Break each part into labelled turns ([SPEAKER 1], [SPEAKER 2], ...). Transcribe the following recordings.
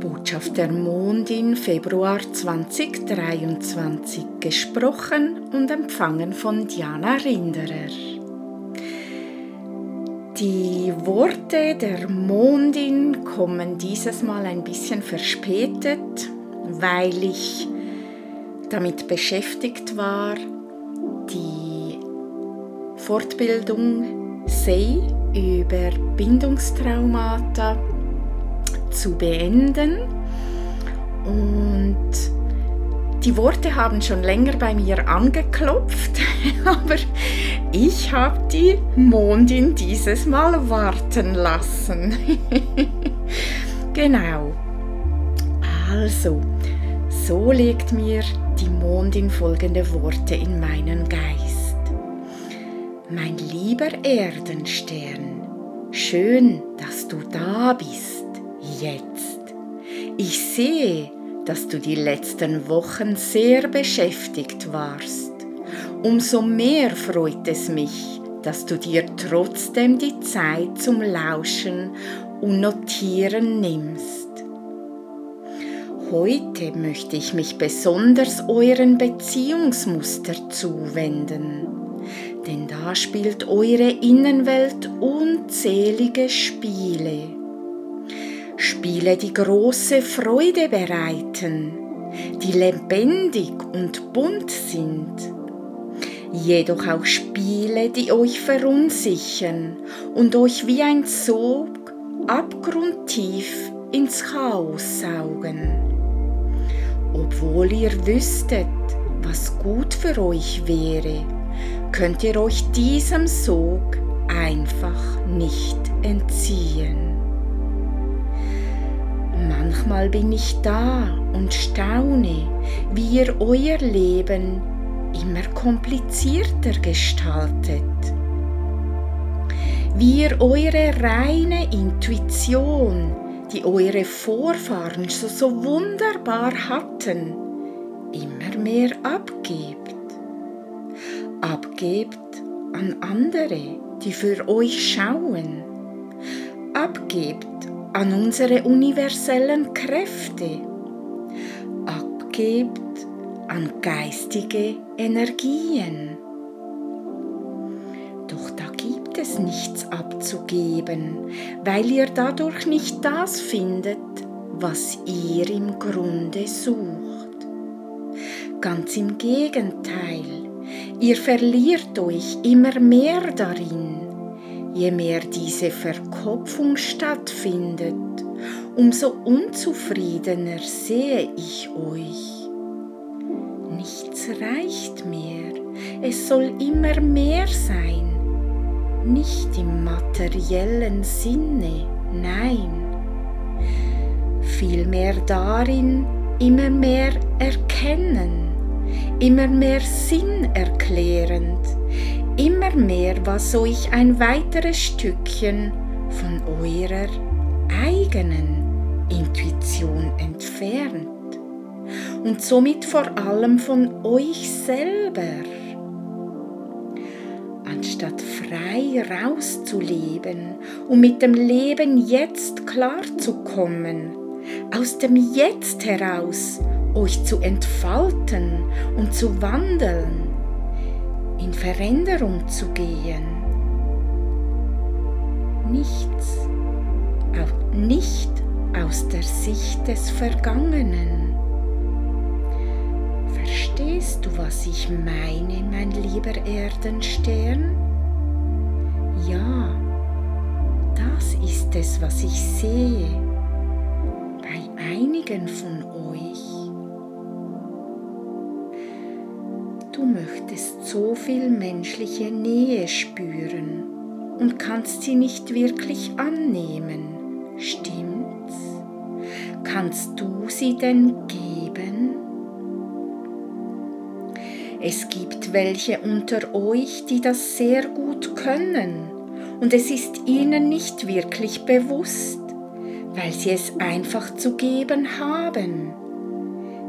[SPEAKER 1] Botschaft der Mondin Februar 2023 gesprochen und empfangen von Diana Rinderer. Die Worte der Mondin kommen dieses Mal ein bisschen verspätet, weil ich damit beschäftigt war, die Fortbildung SEI über Bindungstraumata zu beenden. Und die Worte haben schon länger bei mir angeklopft, aber ich habe die Mondin dieses Mal warten lassen. genau. Also, so legt mir die Mondin folgende Worte in meinen Geist. Mein lieber Erdenstern, schön, dass du da bist jetzt. Ich sehe, dass du die letzten Wochen sehr beschäftigt warst. Umso mehr freut es mich, dass du dir trotzdem die Zeit zum Lauschen und Notieren nimmst. Heute möchte ich mich besonders euren Beziehungsmuster zuwenden, denn da spielt eure Innenwelt unzählige Spiele. Spiele, die große Freude bereiten, die lebendig und bunt sind. Jedoch auch Spiele, die euch verunsichern und euch wie ein Sog abgrundtief ins Chaos saugen. Obwohl ihr wüsstet, was gut für euch wäre, könnt ihr euch diesem Sog einfach nicht entziehen. Manchmal bin ich da und staune, wie ihr euer Leben immer komplizierter gestaltet. Wie ihr eure reine Intuition, die eure Vorfahren so, so wunderbar hatten, immer mehr abgebt. Abgebt an andere, die für euch schauen. Abgebt an unsere universellen Kräfte, abgebt an geistige Energien. Doch da gibt es nichts abzugeben, weil ihr dadurch nicht das findet, was ihr im Grunde sucht. Ganz im Gegenteil, ihr verliert euch immer mehr darin Je mehr diese Verkopfung stattfindet, umso unzufriedener sehe ich euch. Nichts reicht mehr, es soll immer mehr sein, nicht im materiellen Sinne, nein, vielmehr darin immer mehr erkennen, immer mehr Sinn erklärend, immer mehr, was euch ein weiteres Stückchen von eurer eigenen Intuition entfernt und somit vor allem von euch selber. Anstatt frei rauszuleben und mit dem Leben jetzt klarzukommen, aus dem Jetzt heraus euch zu entfalten und zu wandeln, in Veränderung zu gehen. Nichts, auch nicht aus der Sicht des Vergangenen. Verstehst du, was ich meine, mein lieber Erdenstern? Ja, das ist es, was ich sehe bei einigen von euch. Du möchtest so viel menschliche Nähe spüren und kannst sie nicht wirklich annehmen. Stimmt's? Kannst du sie denn geben? Es gibt welche unter euch, die das sehr gut können und es ist ihnen nicht wirklich bewusst, weil sie es einfach zu geben haben.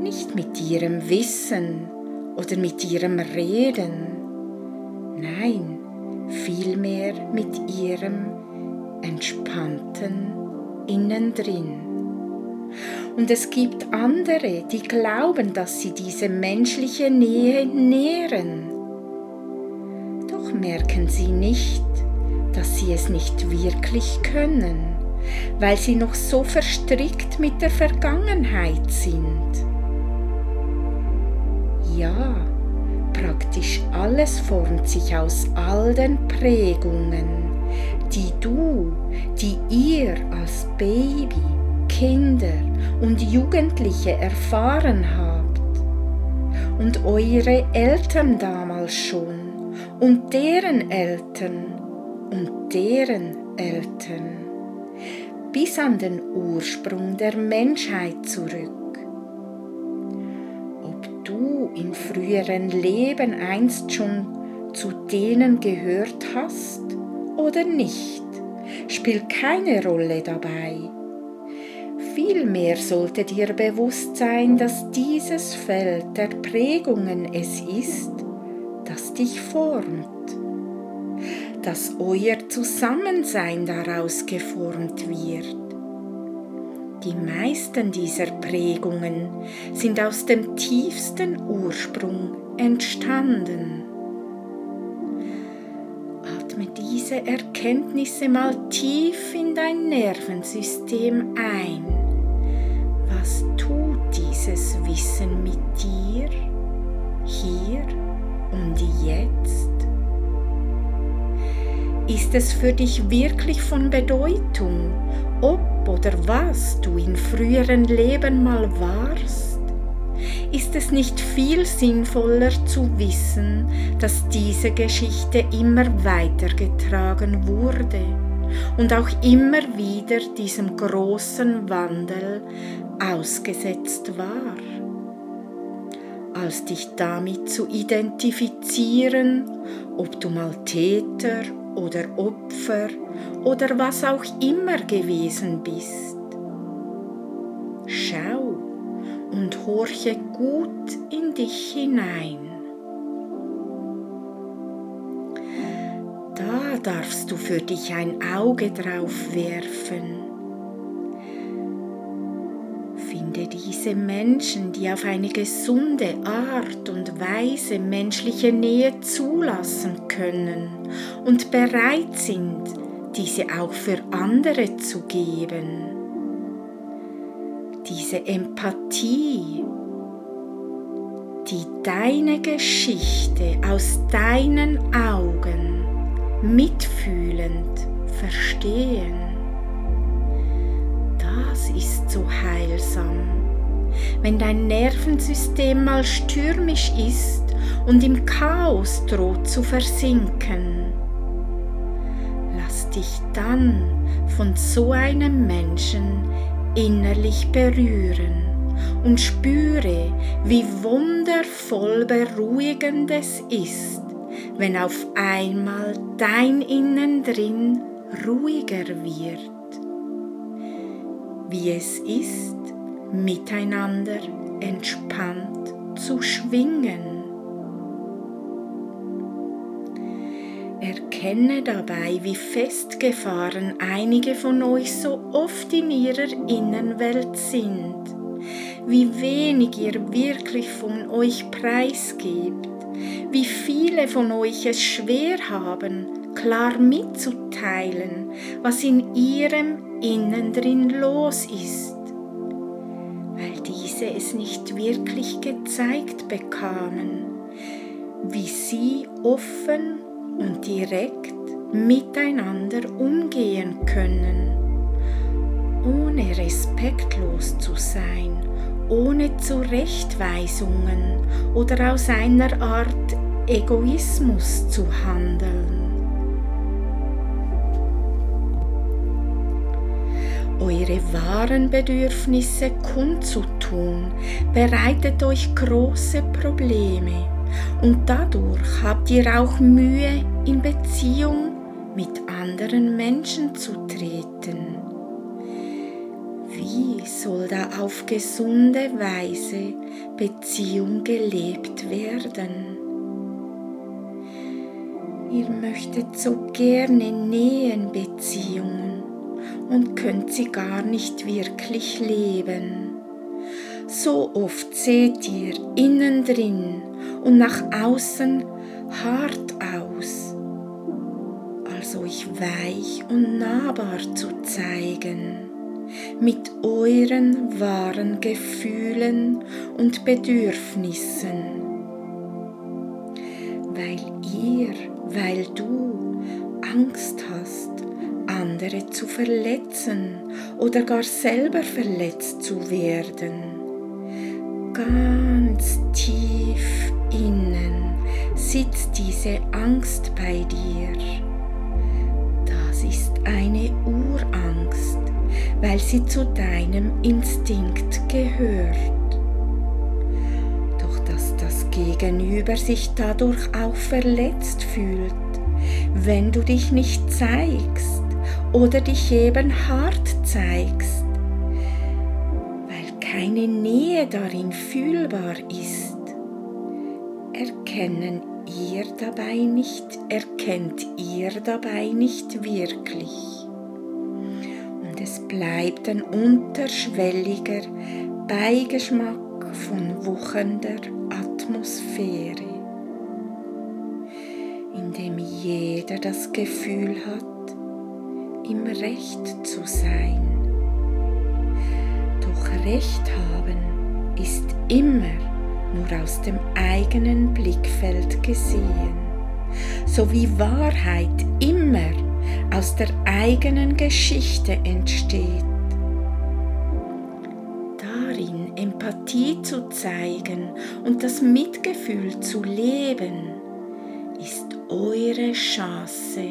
[SPEAKER 1] Nicht mit ihrem Wissen, oder mit ihrem Reden. Nein, vielmehr mit ihrem entspannten Innendrin. Und es gibt andere, die glauben, dass sie diese menschliche Nähe nähren. Doch merken sie nicht, dass sie es nicht wirklich können, weil sie noch so verstrickt mit der Vergangenheit sind. Ja, praktisch alles formt sich aus all den Prägungen, die du, die ihr als Baby, Kinder und Jugendliche erfahren habt und eure Eltern damals schon und deren Eltern und deren Eltern bis an den Ursprung der Menschheit zurück. In früheren Leben einst schon zu denen gehört hast oder nicht, spielt keine Rolle dabei. Vielmehr sollte dir bewusst sein, dass dieses Feld der Prägungen es ist, das dich formt dass euer Zusammensein daraus geformt wird. Die meisten dieser Prägungen sind aus dem tiefsten Ursprung entstanden. Atme diese Erkenntnisse mal tief in dein Nervensystem ein. Was tut dieses Wissen mit dir, hier und jetzt? Ist es für dich wirklich von Bedeutung, ob oder was du in früheren Leben mal warst? Ist es nicht viel sinnvoller zu wissen, dass diese Geschichte immer weitergetragen wurde und auch immer wieder diesem großen Wandel ausgesetzt war? Als dich damit zu identifizieren, ob du mal Täter oder Opfer oder was auch immer gewesen bist. Schau und horche gut in dich hinein. Da darfst du für dich ein Auge drauf werfen diese Menschen, die auf eine gesunde Art und Weise menschliche Nähe zulassen können und bereit sind, diese auch für andere zu geben. Diese Empathie, die deine Geschichte aus deinen Augen mitfühlend verstehen das ist so heilsam. Wenn dein Nervensystem mal stürmisch ist und im Chaos droht zu versinken, lass dich dann von so einem Menschen innerlich berühren und spüre, wie wundervoll beruhigend es ist, wenn auf einmal dein Innen drin ruhiger wird. Wie es ist, miteinander entspannt zu schwingen. Erkenne dabei, wie festgefahren einige von euch so oft in ihrer Innenwelt sind, wie wenig ihr wirklich von euch preisgebt, wie viele von euch es schwer haben, klar mitzuteilen, was in ihrem innen drin los ist, weil diese es nicht wirklich gezeigt bekamen, wie sie offen und direkt miteinander umgehen können, ohne respektlos zu sein, ohne Zurechtweisungen oder aus einer Art Egoismus zu handeln. Eure wahren Bedürfnisse kundzutun, bereitet euch große Probleme und dadurch habt ihr auch Mühe, in Beziehung mit anderen Menschen zu treten. Wie soll da auf gesunde Weise Beziehung gelebt werden? Ihr möchtet so gerne Nähenbeziehungen und könnt sie gar nicht wirklich leben. So oft seht ihr innen drin und nach außen hart aus, als euch weich und nahbar zu zeigen mit euren wahren Gefühlen und Bedürfnissen. Weil ihr, weil du Angst hast, andere zu verletzen oder gar selber verletzt zu werden. Ganz tief innen sitzt diese Angst bei dir. Das ist eine Urangst weil sie zu deinem Instinkt gehört. Doch dass das Gegenüber sich dadurch auch verletzt fühlt, wenn du dich nicht zeigst oder dich eben hart zeigst, weil keine Nähe darin fühlbar ist, erkennen ihr dabei nicht, erkennt ihr dabei nicht wirklich. Es bleibt ein unterschwelliger Beigeschmack von wuchernder Atmosphäre, in dem jeder das Gefühl hat, im Recht zu sein. Doch Recht haben ist immer nur aus dem eigenen Blickfeld gesehen, so wie Wahrheit immer aus der eigenen Geschichte entsteht. Darin Empathie zu zeigen und das Mitgefühl zu leben, eure Chance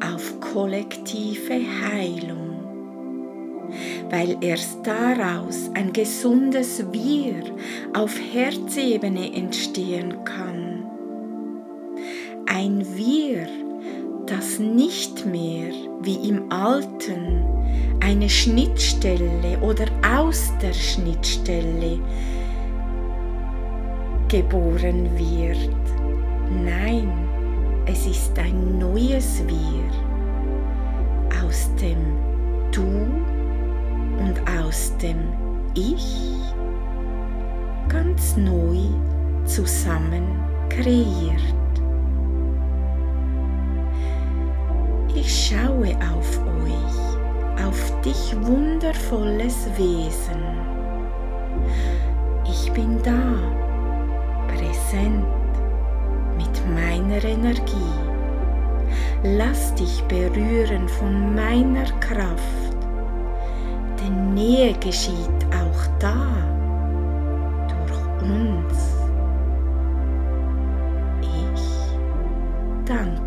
[SPEAKER 1] auf kollektive Heilung, weil erst daraus ein gesundes Wir auf Herzebene entstehen kann. Ein Wir, das nicht mehr wie im Alten eine Schnittstelle oder aus der Schnittstelle geboren wird. Nein, es ist ein neues Wir aus dem Du und aus dem Ich ganz neu zusammen kreiert. Ich schaue auf euch, auf dich wundervolles Wesen. Ich bin da, meiner Energie. Lass dich berühren von meiner Kraft, denn Nähe geschieht auch da, durch uns. Ich danke.